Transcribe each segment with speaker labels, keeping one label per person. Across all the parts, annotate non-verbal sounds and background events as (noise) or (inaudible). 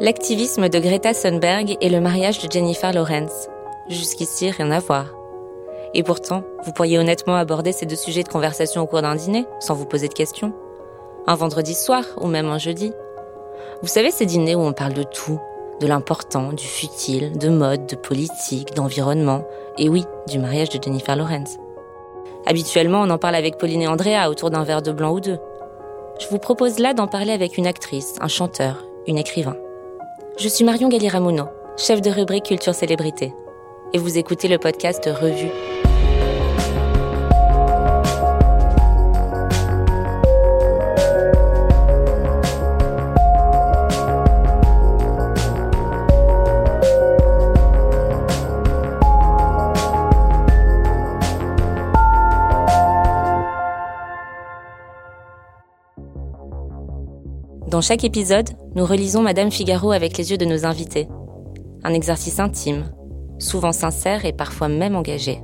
Speaker 1: L'activisme de Greta Thunberg et le mariage de Jennifer Lawrence. Jusqu'ici, rien à voir. Et pourtant, vous pourriez honnêtement aborder ces deux sujets de conversation au cours d'un dîner, sans vous poser de questions. Un vendredi soir, ou même un jeudi. Vous savez ces dîners où on parle de tout, de l'important, du futile, de mode, de politique, d'environnement, et oui, du mariage de Jennifer Lawrence. Habituellement, on en parle avec Pauline et Andrea autour d'un verre de blanc ou deux. Je vous propose là d'en parler avec une actrice, un chanteur, une écrivain. Je suis Marion Galiramuno, chef de rubrique Culture Célébrité, et vous écoutez le podcast Revue. Dans chaque épisode, nous relisons Madame Figaro avec les yeux de nos invités. Un exercice intime, souvent sincère et parfois même engagé.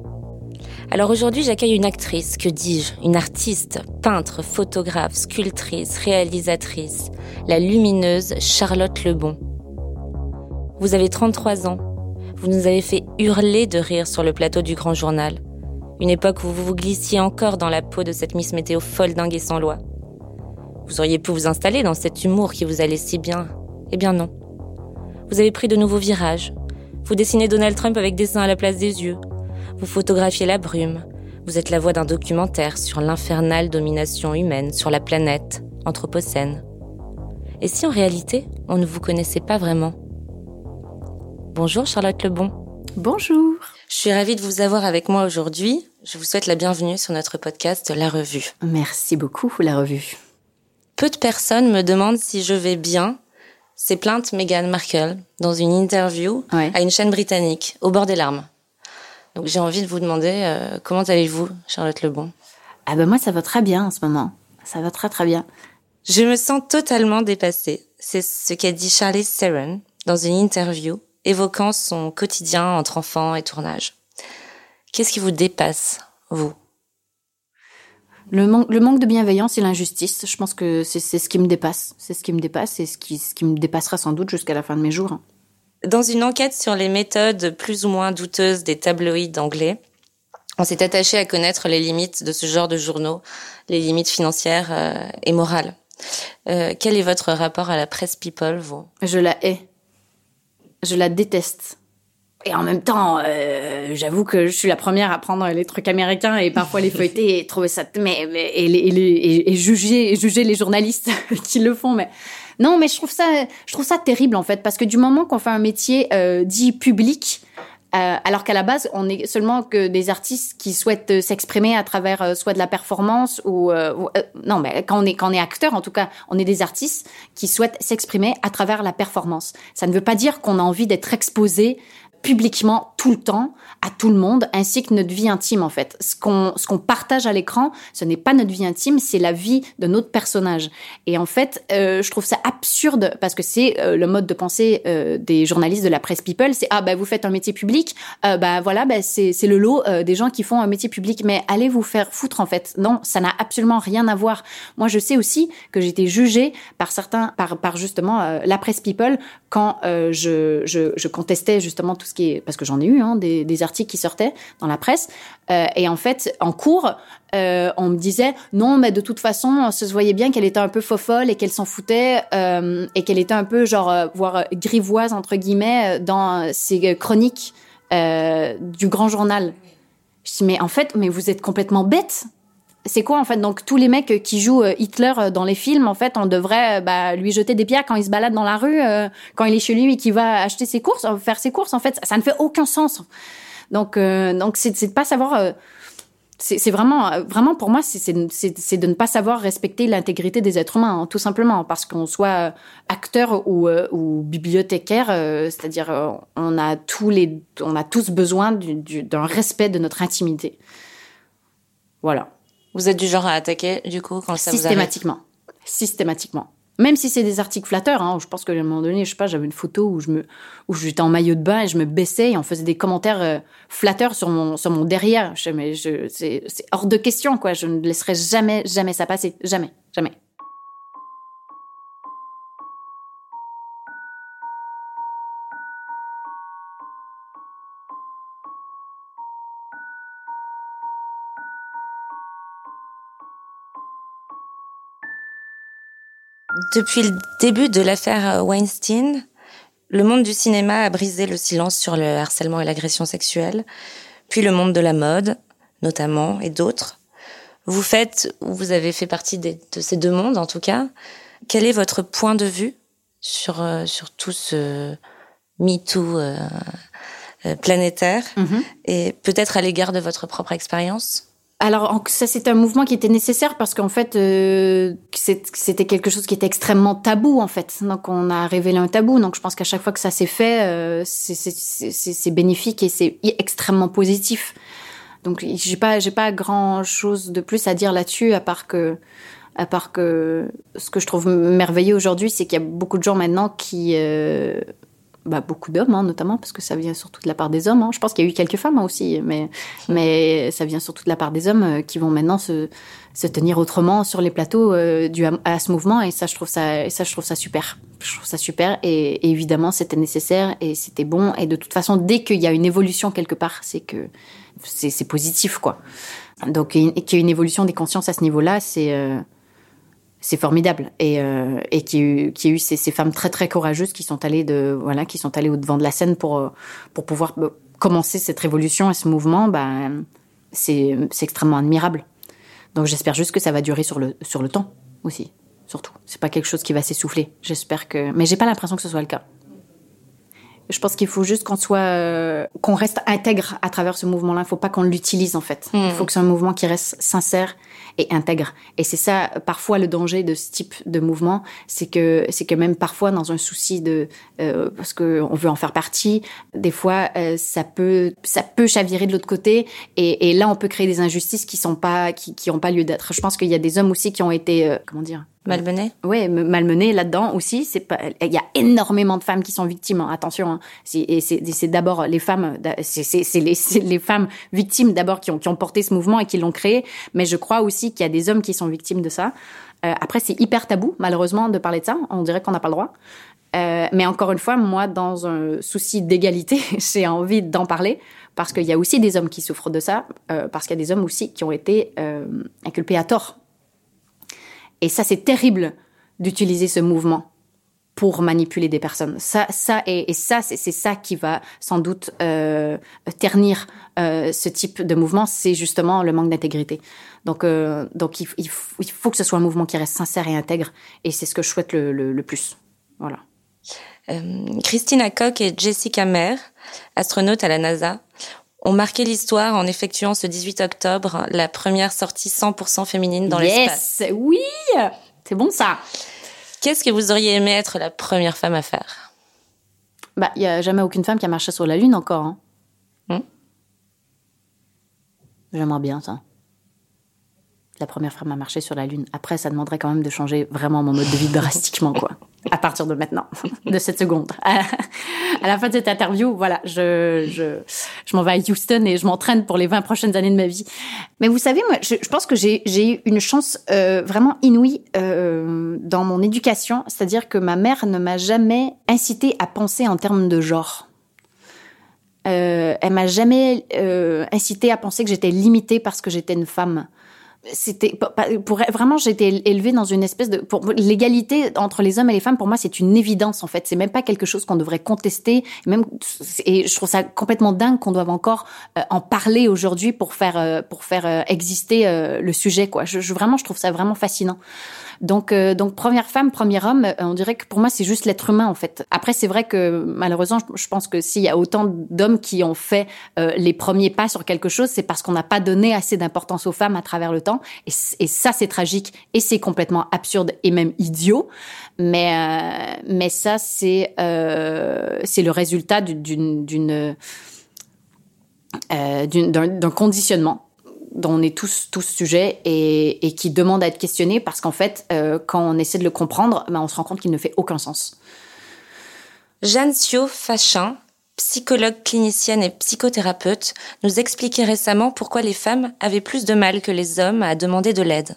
Speaker 1: Alors aujourd'hui, j'accueille une actrice, que dis-je, une artiste, peintre, photographe, sculptrice, réalisatrice, la lumineuse Charlotte Lebon. Vous avez 33 ans. Vous nous avez fait hurler de rire sur le plateau du Grand Journal. Une époque où vous vous glissiez encore dans la peau de cette Miss Météo folle dingue et sans loi. Vous auriez pu vous installer dans cet humour qui vous allait si bien. Eh bien non. Vous avez pris de nouveaux virages. Vous dessinez Donald Trump avec des seins à la place des yeux. Vous photographiez la brume. Vous êtes la voix d'un documentaire sur l'infernale domination humaine sur la planète, Anthropocène. Et si en réalité, on ne vous connaissait pas vraiment? Bonjour Charlotte Lebon.
Speaker 2: Bonjour.
Speaker 1: Je suis ravie de vous avoir avec moi aujourd'hui. Je vous souhaite la bienvenue sur notre podcast La Revue.
Speaker 2: Merci beaucoup, La Revue.
Speaker 1: Peu de personnes me demandent si je vais bien. C'est plainte Meghan Markle dans une interview
Speaker 2: Ouais.
Speaker 1: à une chaîne britannique, au bord des larmes. Donc j'ai envie de vous demander euh, comment allez-vous, Charlotte Lebon?
Speaker 2: Ah ben moi, ça va très bien en ce moment. Ça va très très bien.
Speaker 1: Je me sens totalement dépassée. C'est ce qu'a dit Charlie Theron dans une interview évoquant son quotidien entre enfants et tournage. Qu'est-ce qui vous dépasse, vous?
Speaker 2: Le, man- le manque de bienveillance et l'injustice, je pense que c'est ce qui me dépasse. C'est ce qui me dépasse et ce qui, ce qui me dépassera sans doute jusqu'à la fin de mes jours.
Speaker 1: Dans une enquête sur les méthodes plus ou moins douteuses des tabloïds anglais, on s'est attaché à connaître les limites de ce genre de journaux, les limites financières euh, et morales. Euh, quel est votre rapport à la presse people, vous?
Speaker 2: Je la hais. Je la déteste. Et en même temps, euh, j'avoue que je suis la première à prendre les trucs américains et parfois les feuilleter et trouver ça, mais, et, juger juger les journalistes (laughs) qui le font. Mais non, mais je trouve ça, je trouve ça terrible en fait parce que du moment qu'on fait un métier euh, dit public, euh, alors qu'à la base, on est seulement que des artistes qui souhaitent s'exprimer à travers soit de la performance ou, ou, non, mais quand on est quand on est acteur, en tout cas, on est des artistes qui souhaitent s'exprimer à travers la performance. Ça ne veut pas dire qu'on a envie d'être exposé publiquement tout le temps à tout le monde ainsi que notre vie intime en fait. Ce qu'on ce partage à l'écran, ce n'est pas notre vie intime, c'est la vie de notre personnage. Et en fait, euh, je trouve ça absurde parce que c'est euh, le mode de pensée euh, des journalistes de la presse people, c'est ah bah vous faites un métier public, bah voilà, bah c'est le lot des gens qui font un métier public mais allez vous faire foutre en fait. Non, ça n'a absolument rien à voir. Moi, je sais aussi que été jugée par certains par par justement la presse people quand je, je je contestais justement tout ce qui est parce que j'en ai eu hein, des, articles qui sortaient dans la presse euh, et en fait en cours euh, on me disait non mais de toute façon ça se voyait bien qu'elle était un peu fofolle et qu'elle s'en foutait euh, et qu'elle était un peu genre voire grivoise entre guillemets dans ses chroniques du grand journal. Je dis mais en fait mais vous êtes complètement bête. C'est quoi en fait Donc tous les mecs qui jouent euh, Hitler euh, dans les films, en fait, on devrait euh, bah, lui jeter des pierres quand il se balade dans la rue, quand il est chez lui et qu'il va acheter ses courses, faire ses courses. En fait, ça, ne fait aucun sens. Donc, donc c'est de pas savoir. c'est vraiment, vraiment pour moi, c'est de ne pas savoir respecter l'intégrité des êtres humains, hein, tout simplement, parce qu'on soit acteur ou, bibliothécaire, c'est-à-dire on a tous les, on a tous besoin d'un respect de notre intimité. Voilà.
Speaker 1: Vous êtes du genre à attaquer, du coup, quand ça
Speaker 2: vous arrive Systématiquement. Systématiquement. Même si c'est des articles flatteurs, hein, je pense qu'à un moment donné, je sais pas, j'avais une photo où je me, où j'étais en maillot de bain et je me baissais et on faisait des commentaires euh, flatteurs sur mon, sur mon derrière. Je, mais je, c'est, c'est hors de question, quoi. Je ne laisserai jamais, jamais ça passer. Jamais, jamais.
Speaker 1: Depuis le début de l'affaire Weinstein, le monde du cinéma a brisé le silence sur le harcèlement et l'agression sexuelle, puis le monde de la mode, notamment, et d'autres. Vous faites, ou vous avez fait partie de ces deux mondes en tout cas. Quel est votre point de vue sur, euh, sur tout ce MeToo euh, euh, planétaire? Mm-hmm. et peut-être à l'égard de votre propre expérience?
Speaker 2: Alors ça c'est un mouvement qui était nécessaire parce qu'en fait euh, c'était quelque chose qui était extrêmement tabou en fait. Donc on a révélé un tabou. Donc je pense qu'à chaque fois que ça s'est fait, euh, c'est bénéfique et c'est extrêmement positif. Donc j'ai pas j'ai pas grand chose de plus à dire là-dessus à part que à part que ce que je trouve merveilleux aujourd'hui, c'est qu'il y a beaucoup de gens maintenant qui euh, bah, beaucoup d'hommes, hein, notamment, parce que ça vient surtout de la part des hommes. Hein. Je pense qu'il y a eu quelques femmes aussi, mais, mais ça vient surtout de la part des hommes euh, qui vont maintenant se, se tenir autrement sur les plateaux euh, du, à ce mouvement. Et ça, je trouve ça, ça, je trouve ça super. Je trouve ça super. Et, évidemment, c'était nécessaire et c'était bon. Et de toute façon, dès qu'il y a une évolution quelque part, c'est que c'est positif, quoi. Donc, qu'il y ait une évolution des consciences à ce niveau-là, c'est euh, c'est formidable. Et, euh, et qui, a eu ces, femmes très très courageuses qui sont allées de voilà qui sont allées au devant de la scène pour euh, pour pouvoir euh, commencer cette révolution et ce mouvement bah c'est c'est extrêmement admirable. Donc j'espère juste que ça va durer sur le sur le temps aussi surtout. C'est pas quelque chose qui va s'essouffler. J'espère que mais j'ai pas l'impression que ce soit le cas je pense qu'il faut juste qu'on soit, euh, qu'on reste intègre à travers ce mouvement-là. Il faut pas qu'on l'utilise en fait. Il faut hmm. que c'est un mouvement qui reste sincère et intègre. Et c'est ça, parfois le danger de ce type de mouvement, c'est que c'est que même parfois dans un souci de euh, parce que on veut en faire partie, des fois euh, ça peut ça peut chavirer de l'autre côté et, et, là on peut créer des injustices qui sont pas qui qui ont pas lieu d'être. Je pense qu'il y a des hommes aussi qui ont été euh, comment dire
Speaker 1: Malmené
Speaker 2: Oui, malmené là-dedans aussi. C'est pas. Il y a énormément de femmes qui sont victimes. Hein, attention. Hein. C'est d'abord les femmes. C'est les, les, femmes victimes d'abord qui ont, qui ont porté ce mouvement et qui l'ont créé. Mais je crois aussi qu'il y a des hommes qui sont victimes de ça. Euh, après, c'est hyper tabou, malheureusement, de parler de ça. On dirait qu'on n'a pas le droit. Euh, mais encore une fois, moi, dans un souci d'égalité, (laughs) j'ai envie d'en parler parce qu'il y a aussi des hommes qui souffrent de ça, euh, parce qu'il y a des hommes aussi qui ont été euh, inculpés à tort et ça, c'est terrible d'utiliser ce mouvement pour manipuler des personnes. Ça, ça et, ça, c'est ça qui va sans doute euh, ternir euh, ce type de mouvement. C'est justement le manque d'intégrité. Donc, euh, donc il, faut que ce soit un mouvement qui reste sincère et intègre. Et c'est ce que je souhaite le, plus. Voilà.
Speaker 1: Christina Koch et Jessica Mer, astronautes à la NASA, ont marqué l'histoire en effectuant ce 18 octobre la première sortie 100% féminine dans l'espace.
Speaker 2: Yes, oui, c'est bon ça.
Speaker 1: Qu'est-ce que vous auriez aimé être la première femme à faire?
Speaker 2: Bah, il y a jamais aucune femme qui a marché sur la lune encore. Hein. Hmm? J'aimerais bien ça la première femme à marcher sur la Lune. Après, ça demanderait quand même de changer vraiment mon mode de vie (laughs) drastiquement, quoi. À partir de maintenant, (laughs) de cette seconde. (laughs) À, la fin de cette interview, voilà, je, je, je m'en vais à Houston et je m'entraîne pour les 20 prochaines années de ma vie. Mais vous savez, moi, je, pense que j'ai eu une chance euh, vraiment inouïe euh, dans mon éducation. C'est-à-dire que ma mère ne m'a jamais incité à penser en termes de genre. Euh, elle m'a jamais incité à penser que j'étais limitée parce que j'étais une femme. C'était pour vraiment été élevée dans une espèce de pour l'égalité entre les hommes et les femmes pour moi c'est une évidence en fait. C'est même pas quelque chose qu'on devrait contester. Même et je trouve ça complètement dingue qu'on doive encore euh, en parler aujourd'hui pour faire euh, pour faire euh, exister le sujet quoi. Je, je, vraiment je trouve ça vraiment fascinant donc, euh, donc première femme, premier homme, euh, on dirait que pour moi c'est juste l'être humain en fait. Après c'est vrai que malheureusement je pense que s'il y a autant d'hommes qui ont fait euh, les premiers pas sur quelque chose, c'est parce qu'on n'a pas donné assez d'importance aux femmes à travers le temps. Et, ça c'est tragique et c'est complètement absurde et même idiot. Mais mais ça c'est c'est le résultat d'une d'une d'un conditionnement dont on est tous tous sujets et, et qui demande à être questionné parce qu'en fait, euh, quand on essaie de le comprendre, ben on se rend compte qu'il ne fait aucun sens.
Speaker 1: Jeanne Sio Fachin, psychologue clinicienne et psychothérapeute, nous expliquait récemment pourquoi les femmes avaient plus de mal que les hommes à demander de l'aide.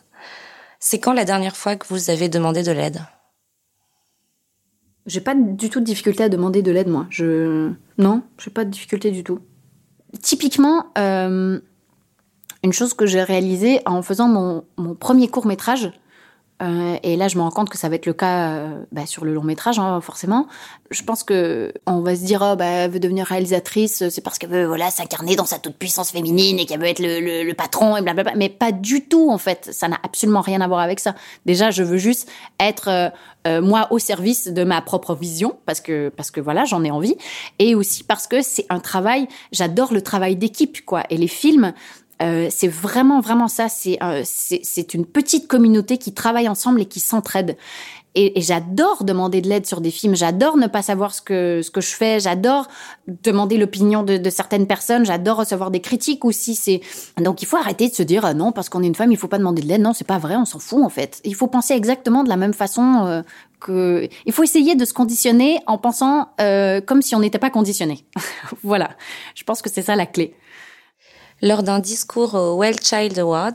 Speaker 1: C'est quand la dernière fois que vous avez demandé de l'aide?
Speaker 2: J'ai pas du tout de difficulté à demander de l'aide, moi. Je non, j'ai pas de difficulté du tout. Typiquement, euh, une chose que j'ai réalisée en faisant mon, mon premier court métrage. Euh, et là, je me rends compte que ça va être le cas euh, bah, sur le long métrage, hein, forcément. Je pense que on va se dire, oh, bah, elle veut devenir réalisatrice, c'est parce qu'elle veut, voilà, s'incarner dans sa toute puissance féminine et qu'elle veut être le, le, le, patron et blablabla. Mais pas du tout, en fait. Ça n'a absolument rien à voir avec ça. Déjà, je veux juste être euh, euh moi au service de ma propre vision parce que parce que voilà, j'en ai envie et aussi parce que c'est un travail. J'adore le travail d'équipe, quoi. Et les films, euh, c'est vraiment, vraiment ça. C'est euh, c'est une petite communauté qui travaille ensemble et qui s'entraide. Et, et j'adore demander de l'aide sur des films. J'adore ne pas savoir ce que ce que je fais. J'adore demander l'opinion de, de, certaines personnes. J'adore recevoir des critiques aussi. C'est donc il faut arrêter de se dire ah non parce qu'on est une femme il faut pas demander de l'aide. Non c'est pas vrai. On s'en fout en fait. Il faut penser exactement de la même façon. Euh, que... Il faut essayer de se conditionner en pensant euh, comme si on n'était pas conditionné. (laughs) voilà. Je pense que c'est ça la clé.
Speaker 1: Lors d'un discours au Well Child Awards,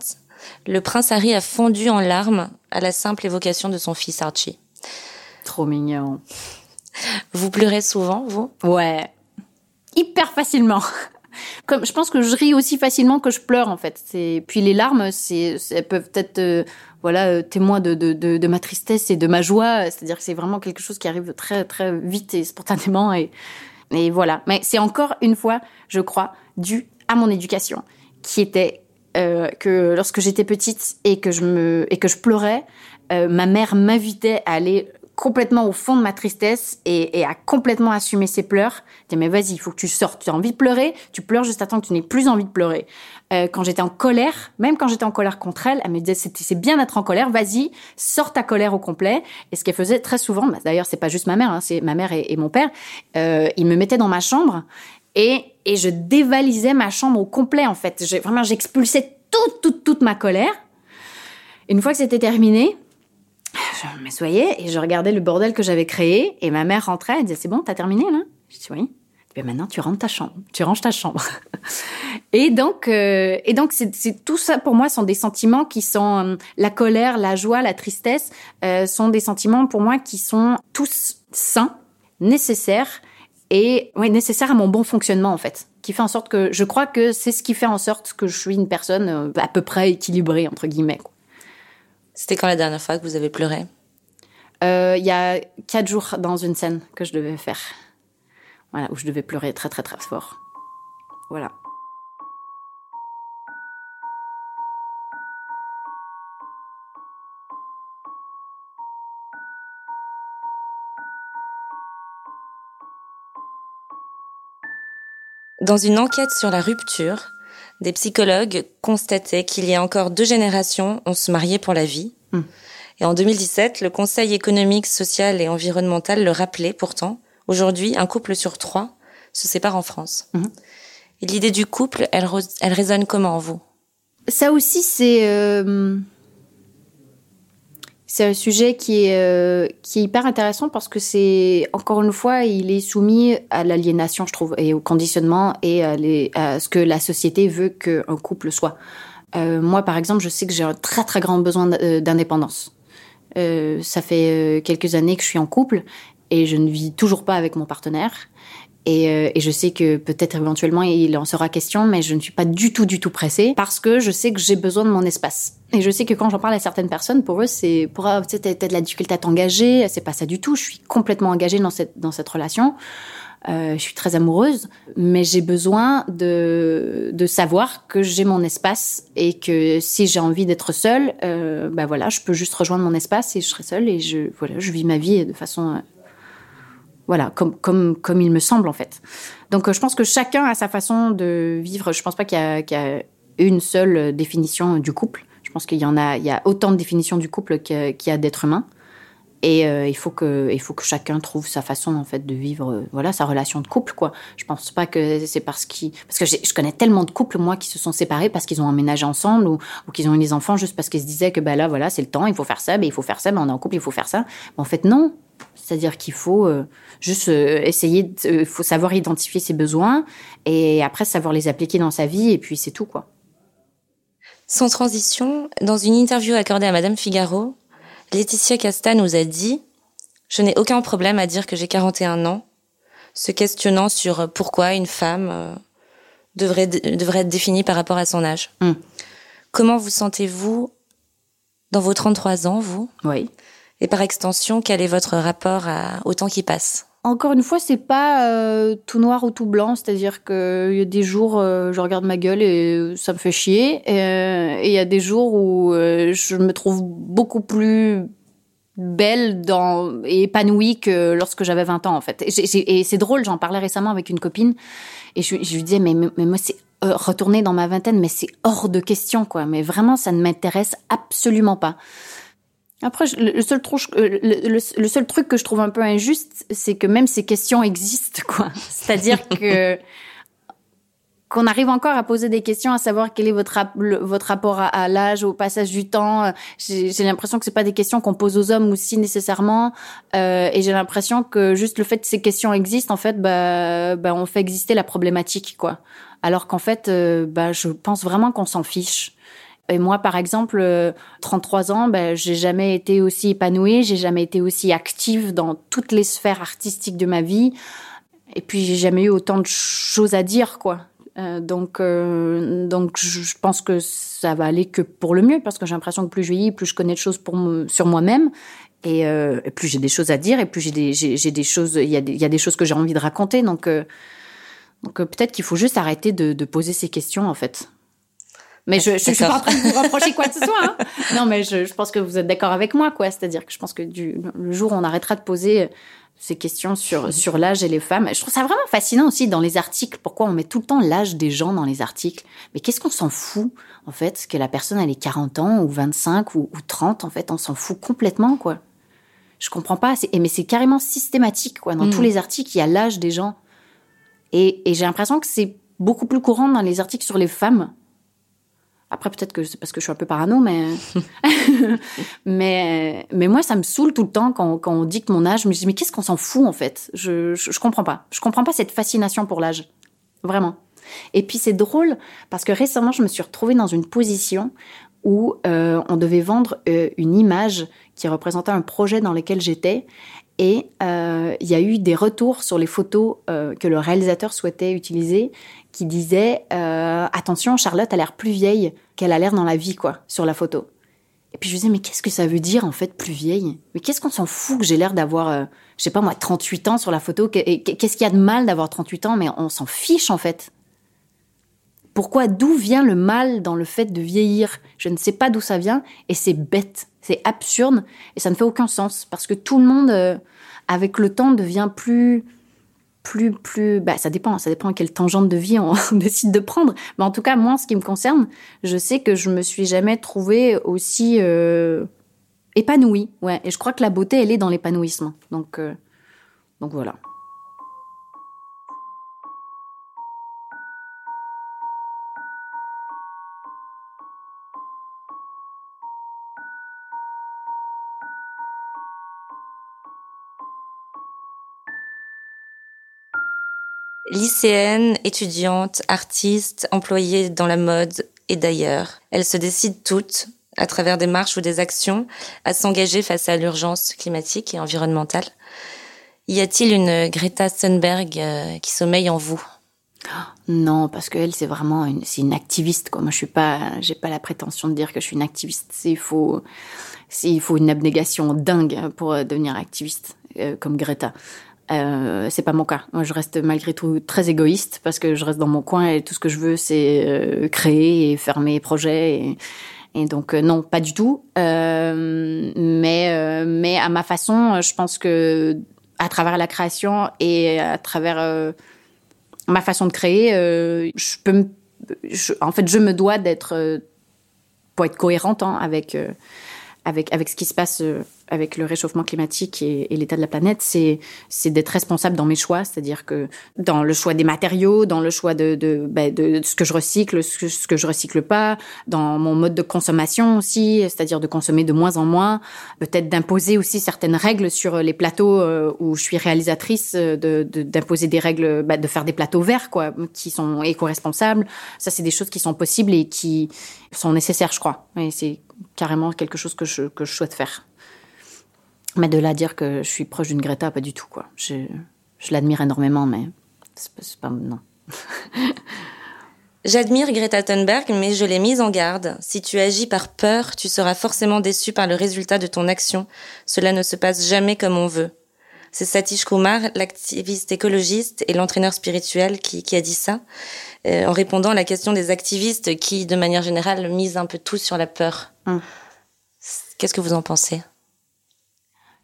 Speaker 1: le prince Harry a fondu en larmes à la simple évocation de son fils Archie.
Speaker 2: Trop mignon.
Speaker 1: Vous pleurez souvent, vous?
Speaker 2: Ouais. Hyper facilement. Comme je pense que je ris aussi facilement que je pleure en fait. C'est puis les larmes, c'est elles peuvent être euh, voilà euh, témoins de, de, de, de, ma tristesse et de ma joie. C'est-à-dire que c'est vraiment quelque chose qui arrive très très vite et spontanément et et voilà. Mais c'est encore une fois, je crois, dû à mon éducation, qui était euh, que lorsque j'étais petite et que je me et que je pleurais, euh, ma mère m'invitait à aller complètement au fond de ma tristesse et, à complètement assumer ses pleurs. Elle mais vas-y, il faut que tu sortes. Tu as envie de pleurer, tu pleures juste à temps que tu n'aies plus envie de pleurer. Euh, quand j'étais en colère, même quand j'étais en colère contre elle, elle me disait c'est bien d'être en colère, vas-y, sors ta colère au complet. Et ce qu'elle faisait très souvent, bah, d'ailleurs c'est pas juste ma mère, hein, c'est ma mère et, mon père, ils me mettaient dans ma chambre et, je dévalisais ma chambre au complet, en fait. Vraiment, j'expulsais toute, toute, toute ma colère. Une fois que c'était terminé, je m'assoyais et je regardais le bordel que j'avais créé. Et ma mère rentrait, elle disait, c'est bon, t'as terminé, là? Je dis, oui. Maintenant, tu rentres ta chambre. Tu ranges ta chambre. (laughs) et donc, euh, et donc, c'est tout ça pour moi sont des sentiments qui sont euh, la colère, la joie, la tristesse euh, sont des sentiments pour moi qui sont tous sains, nécessaires et ouais, nécessaire à mon bon fonctionnement en fait, qui fait en sorte que je crois que c'est ce qui fait en sorte que je suis une personne euh, à peu près équilibrée entre guillemets.
Speaker 1: C'était quand la dernière fois que vous avez pleuré?
Speaker 2: Euh, Il y a quatre jours dans une scène que je devais faire, voilà, où je devais pleurer très très très fort. Voilà.
Speaker 1: Dans une enquête sur la rupture, des psychologues constataient qu'il y a encore deux générations, on se mariait pour la vie. Mm. Et en 2017, le Conseil économique, social et environnemental le rappelait pourtant. Aujourd'hui, un couple sur trois se sépare en France. Mm. Et l'idée du couple, elle, elle résonne comment en vous?
Speaker 2: Ça aussi, c'est... Euh c'est un sujet qui est, euh, qui est hyper intéressant parce que c'est, encore une fois, il est soumis à l'aliénation, je trouve, et au conditionnement et à, ce que la société veut qu'un couple soit. Euh, moi, par exemple, je sais que j'ai un très très grand besoin euh, d'indépendance. Euh, ça fait euh, quelques années que je suis en couple et je ne vis toujours pas avec mon partenaire. Et, euh, et, je sais que peut-être éventuellement il en sera question, mais je ne suis pas du tout, du tout pressée parce que je sais que j'ai besoin de mon espace. Et je sais que quand j'en parle à certaines personnes, pour eux, c'est pour tu sais, t'as de la difficulté à t'engager. C'est pas ça du tout. Je suis complètement engagée dans cette dans cette relation. Euh, je suis très amoureuse, mais j'ai besoin de, de savoir que j'ai mon espace et que si j'ai envie d'être seule, euh, bah voilà, je peux juste rejoindre mon espace et je serai seule et je voilà, je vis ma vie de façon euh, voilà, comme comme comme il me semble en fait. Donc je pense que chacun a sa façon de vivre. Je pense pas qu'il y qu'il y a une seule définition du couple. Pense qu'il y en a, il y a autant de définitions du couple qu'il y a d'êtres humains. Et euh, il faut que il faut que chacun trouve sa façon en fait de vivre euh, voilà sa relation de couple quoi. Je pense pas que c'est parce parce que je connais tellement de couples moi qui se sont séparés parce qu'ils ont emménagé ensemble ou, qu'ils ont eu des enfants juste parce qu'ils se disaient que ben là voilà c'est le temps il faut faire ça ben il faut faire ça ben on est en couple il faut faire ça. Mais en fait non. C'est-à-dire qu'il faut euh, juste essayer il faut savoir identifier ses besoins et après savoir les appliquer dans sa vie et puis c'est tout quoi.
Speaker 1: Sans transition, dans une interview accordée à Madame Figaro, Laetitia Casta nous a dit Je n'ai aucun problème à dire que j'ai 41 ans, se questionnant sur pourquoi une femme euh, devrait, devrait être définie par rapport à son âge.
Speaker 2: Mm.
Speaker 1: Comment vous sentez-vous dans vos 33 ans, vous?
Speaker 2: Oui.
Speaker 1: Et par extension, quel est votre rapport à, au temps qui passe?
Speaker 2: Encore une fois, c'est pas euh, tout noir ou tout blanc, c'est-à-dire qu'il y a des jours, euh, je regarde ma gueule et ça me fait chier, et il y a des jours où euh, je me trouve beaucoup plus belle dans, et épanouie que lorsque j'avais 20 ans en fait. Et, c'est drôle, j'en parlais récemment avec une copine, et je, je lui disais mais, mais moi c'est retourner dans ma vingtaine, mais c'est hors de question quoi. Mais vraiment, ça ne m'intéresse absolument pas. Après, le seul, truc, le, seul truc que je trouve un peu injuste, c'est que même ces questions existent, (laughs) quoi. C'est-à-dire (laughs) que qu'on arrive encore à poser des questions, à savoir quel est votre votre rapport à, l'âge, au passage du temps. J'ai l'impression que c'est pas des questions qu'on pose aux hommes aussi nécessairement, euh, et j'ai l'impression que juste le fait que ces questions existent, en fait, bah, bah on fait exister la problématique, quoi. Alors qu'en fait, euh, bah, je pense vraiment qu'on s'en fiche. Et moi, par exemple, 33 euh, ans, ben, j'ai jamais été aussi épanouie, j'ai jamais été aussi active dans toutes les sphères artistiques de ma vie. Et puis, j'ai jamais eu autant de choses à dire, quoi. Euh, donc, euh, donc, je pense que ça va aller que pour le mieux, parce que j'ai l'impression que plus je vieillis, plus je connais de choses pour sur moi-même, et, euh, et, plus j'ai des choses à dire, et plus j'ai des, j'ai, des choses, il y, y a des choses que j'ai envie de raconter. Donc, euh, donc peut-être qu'il faut juste arrêter de, de poser ces questions, en fait. Mais je, je, suis pas en train de vous reprocher quoi que ce soit. Hein. (laughs) Non, mais je, je, pense que vous êtes d'accord avec moi, quoi. C'est-à-dire que je pense que du, le jour où on arrêtera de poser ces questions sur, sur l'âge et les femmes, je trouve ça vraiment fascinant aussi dans les articles. Pourquoi on met tout le temps l'âge des gens dans les articles Mais qu'est-ce qu'on s'en fout, en fait Que la personne, elle ait 40 ans ou 25 ou, ou 30, en fait, on s'en fout complètement, quoi. Je comprends pas. Mais c'est carrément systématique, quoi. Dans tous mm. les articles, il y a l'âge des gens. Et, et j'ai l'impression que c'est beaucoup plus courant dans les articles sur les femmes après, peut-être que c'est parce que je suis un peu parano, mais... (laughs) (laughs) mais, mais moi, ça me saoule tout le temps quand, quand on dicte mon âge. Je me dis, mais qu'est-ce qu'on s'en fout, en fait? Je, je, je, comprends pas. Je comprends pas cette fascination pour l'âge. Vraiment. Et puis, c'est drôle, parce que récemment, je me suis retrouvée dans une position où euh, on devait vendre euh, une image qui représentait un projet dans lequel j'étais. Et euh, il y a eu des retours sur les photos que le réalisateur souhaitait utiliser qui disaient euh, attention Charlotte a l'air plus vieille qu'elle a l'air dans la vie quoi sur la photo. Et puis je disais mais qu'est-ce que ça veut dire en fait plus vieille? Mais qu'est-ce qu'on s'en fout que j'ai l'air d'avoir euh, je sais pas moi 38 ans sur la photo? Qu'est-ce qu'il y a de mal d'avoir 38 ans? Mais on s'en fiche en fait. Pourquoi D'où vient le mal dans le fait de vieillir? Je ne sais pas d'où ça vient et c'est bête, c'est absurde et ça ne fait aucun sens parce que tout le monde, euh, avec le temps, devient plus, plus, plus. Bah, ça dépend, ça dépend quelle tangente de vie on (laughs) décide de prendre. Mais en tout cas, moi, en ce qui me concerne, je sais que je me suis jamais trouvée aussi euh, épanouie. Ouais, et je crois que la beauté, elle est dans l'épanouissement. Donc, euh, donc voilà.
Speaker 1: Lycéenne, étudiante, artiste, employée dans la mode et d'ailleurs. Elles se décident toutes, à travers des marches ou des actions, à s'engager face à l'urgence climatique et environnementale. Y a-t-il une Greta Thunberg euh, qui sommeille en vous?
Speaker 2: Non, parce qu'elle, c'est vraiment une, c'est une activiste. Moi, je suis pas, j'ai pas la prétention de dire que je suis une activiste. Il faut, il faut une abnégation dingue pour euh, devenir activiste euh, comme Greta. Euh, c'est pas mon cas. Moi, je reste malgré tout très égoïste parce que je reste dans mon coin et tout ce que je veux, c'est euh, créer et faire mes projets. Et, donc, euh, non, pas du tout. Mais, mais à ma façon, je pense que à travers la création et à travers ma façon de créer, je peux me, en fait, je me dois d'être pour être cohérente hein, avec avec avec ce qui se passe avec le réchauffement climatique et, et l'état de la planète, c'est c'est d'être responsable dans mes choix, c'est-à-dire que dans le choix des matériaux, dans le choix de de, ben, de, ce que je recycle, ce que, ce que je recycle pas, dans mon mode de consommation aussi, c'est-à-dire de consommer de moins en moins, peut-être d'imposer aussi certaines règles sur les plateaux euh, où je suis réalisatrice, de d'imposer de, des règles, ben, de faire des plateaux verts quoi, qui sont éco-responsables. Ça, c'est des choses qui sont possibles et qui sont nécessaires, je crois. Et c'est carrément quelque chose que je que je souhaite faire. Mais de là à dire que je suis proche d'une Greta, pas du tout, quoi. Je, je l'admire énormément, mais c'est pas, pas, non. (laughs)
Speaker 1: J'admire Greta Thunberg, mais je l'ai mise en garde. Si tu agis par peur, tu seras forcément déçu par le résultat de ton action. Cela ne se passe jamais comme on veut. C'est Satish Kumar, l'activiste écologiste et l'entraîneur spirituel, qui, qui, a dit ça, euh, en répondant à la question des activistes qui, de manière générale, misent un peu tout sur la peur. Hum. Qu'est-ce que vous en pensez?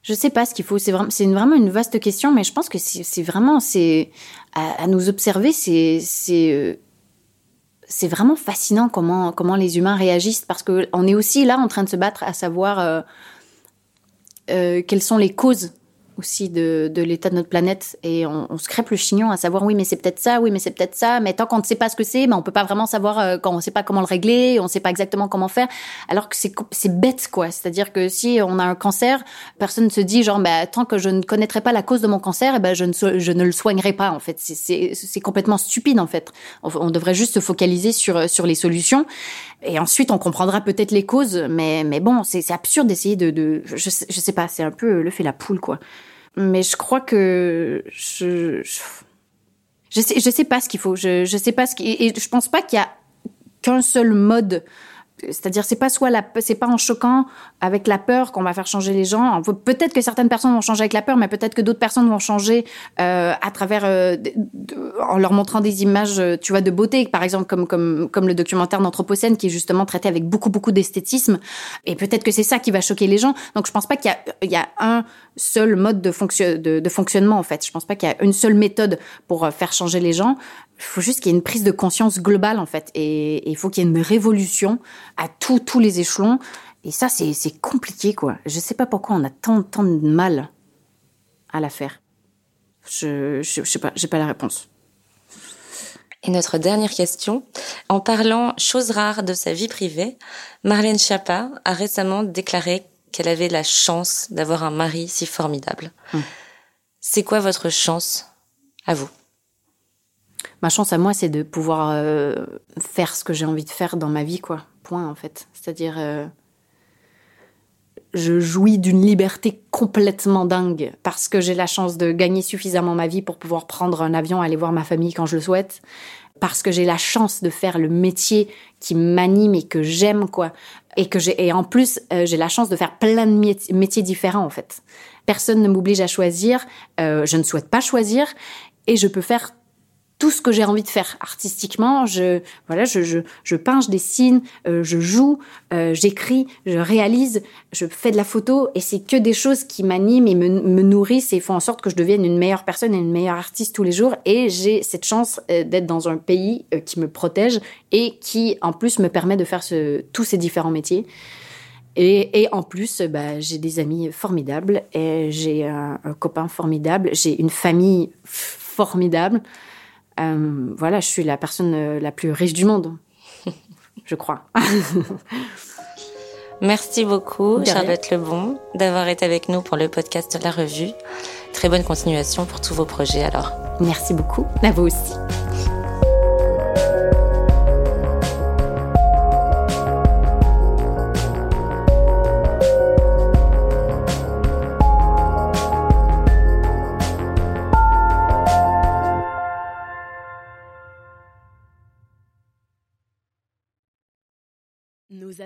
Speaker 2: Je sais pas ce qu'il faut. C'est vraiment, c'est vraiment une vaste question, mais je pense que c'est vraiment, c'est à, à, nous observer, c'est c'est euh, c'est vraiment fascinant comment comment les humains réagissent parce que on est aussi là en train de se battre à savoir euh, euh, quelles sont les causes aussi de, de l'état de notre planète et on, on, se crêpe le chignon à savoir oui mais c'est peut-être ça oui mais c'est peut-être ça mais tant qu'on ne sait pas ce que c'est ben on peut pas vraiment savoir euh, quand on sait pas comment le régler on sait pas exactement comment faire. Alors que c'est bête quoi. C'est-à-dire que si on a un cancer personne ne se dit genre ben tant que je ne connaîtrai pas la cause de mon cancer eh ben je ne je ne le soignerai pas en fait. C'est complètement stupide en fait. On, devrait juste se focaliser sur sur les solutions et ensuite on comprendra peut-être les causes mais mais bon c'est absurde d'essayer de de je je sais pas c'est un peu le fait la poule quoi mais je crois que je, je, sais, je sais pas ce qu'il faut. Je, je sais pas ce qui, et je pense pas qu'il y a qu'un seul mode c'est-à-dire c'est pas soit la c'est pas en choquant avec la peur qu'on va faire changer les gens. Peut-être que certaines personnes vont changer avec la peur mais peut-être que d'autres personnes vont changer euh, à travers euh, en leur montrant des images euh, tu vois de beauté. Par exemple comme comme comme le documentaire d'anthropocène qui est justement traité avec beaucoup beaucoup d'esthétisme. Et peut-être que c'est ça qui va choquer les gens. Donc je pense pas qu'il y a y a un seul mode de fonction de, de fonctionnement en fait. Je pense pas qu'il y a une seule méthode pour euh, faire changer les gens faut juste qu'il y ait une prise de conscience globale en fait et il faut qu'il y ait une révolution à tous tous les échelons et ça c'est compliqué quoi je sais pas pourquoi on a tant tant de mal à la faire je je, je sais pas j'ai pas la réponse
Speaker 1: et notre dernière question. En parlant chose rare de sa vie privée, Marlène Schiappa a récemment déclaré qu'elle avait la chance d'avoir un mari si formidable. Hum. C'est quoi votre chance à vous?
Speaker 2: Ma chance à moi, c'est de pouvoir euh, faire ce que j'ai envie de faire dans ma vie, quoi. Point, en fait. C'est-à-dire, euh, je jouis d'une liberté complètement dingue parce que j'ai la chance de gagner suffisamment ma vie pour pouvoir prendre un avion, aller voir ma famille quand je le souhaite, parce que j'ai la chance de faire le métier qui m'anime et que j'aime, quoi. Et que j'ai, et en plus, euh, j'ai la chance de faire plein de métiers, métiers différents, en fait. Personne ne m'oblige à choisir, je ne souhaite pas choisir, et je peux faire tout ce que j'ai envie de faire artistiquement. Je voilà, je je, je peins, je dessine, euh, je joue, euh, j'écris, je réalise, je fais de la photo et c'est que des choses qui m'animent et me, me nourrissent et font en sorte que je devienne une meilleure personne et une meilleure artiste tous les jours. Et j'ai cette chance euh, d'être dans un pays euh, qui me protège et qui en plus me permet de faire ce, tous ces différents métiers. Et, et, en plus, bah, j'ai des amis formidables, j'ai un copain formidable, j'ai une famille formidable. Euh, voilà, je suis la personne euh, la plus riche du monde, (laughs) je crois. (laughs)
Speaker 1: Merci beaucoup, Charlotte Lebon, d'avoir été avec nous pour le podcast de la revue. Très bonne continuation pour tous vos projets alors.
Speaker 2: Merci beaucoup, à vous aussi.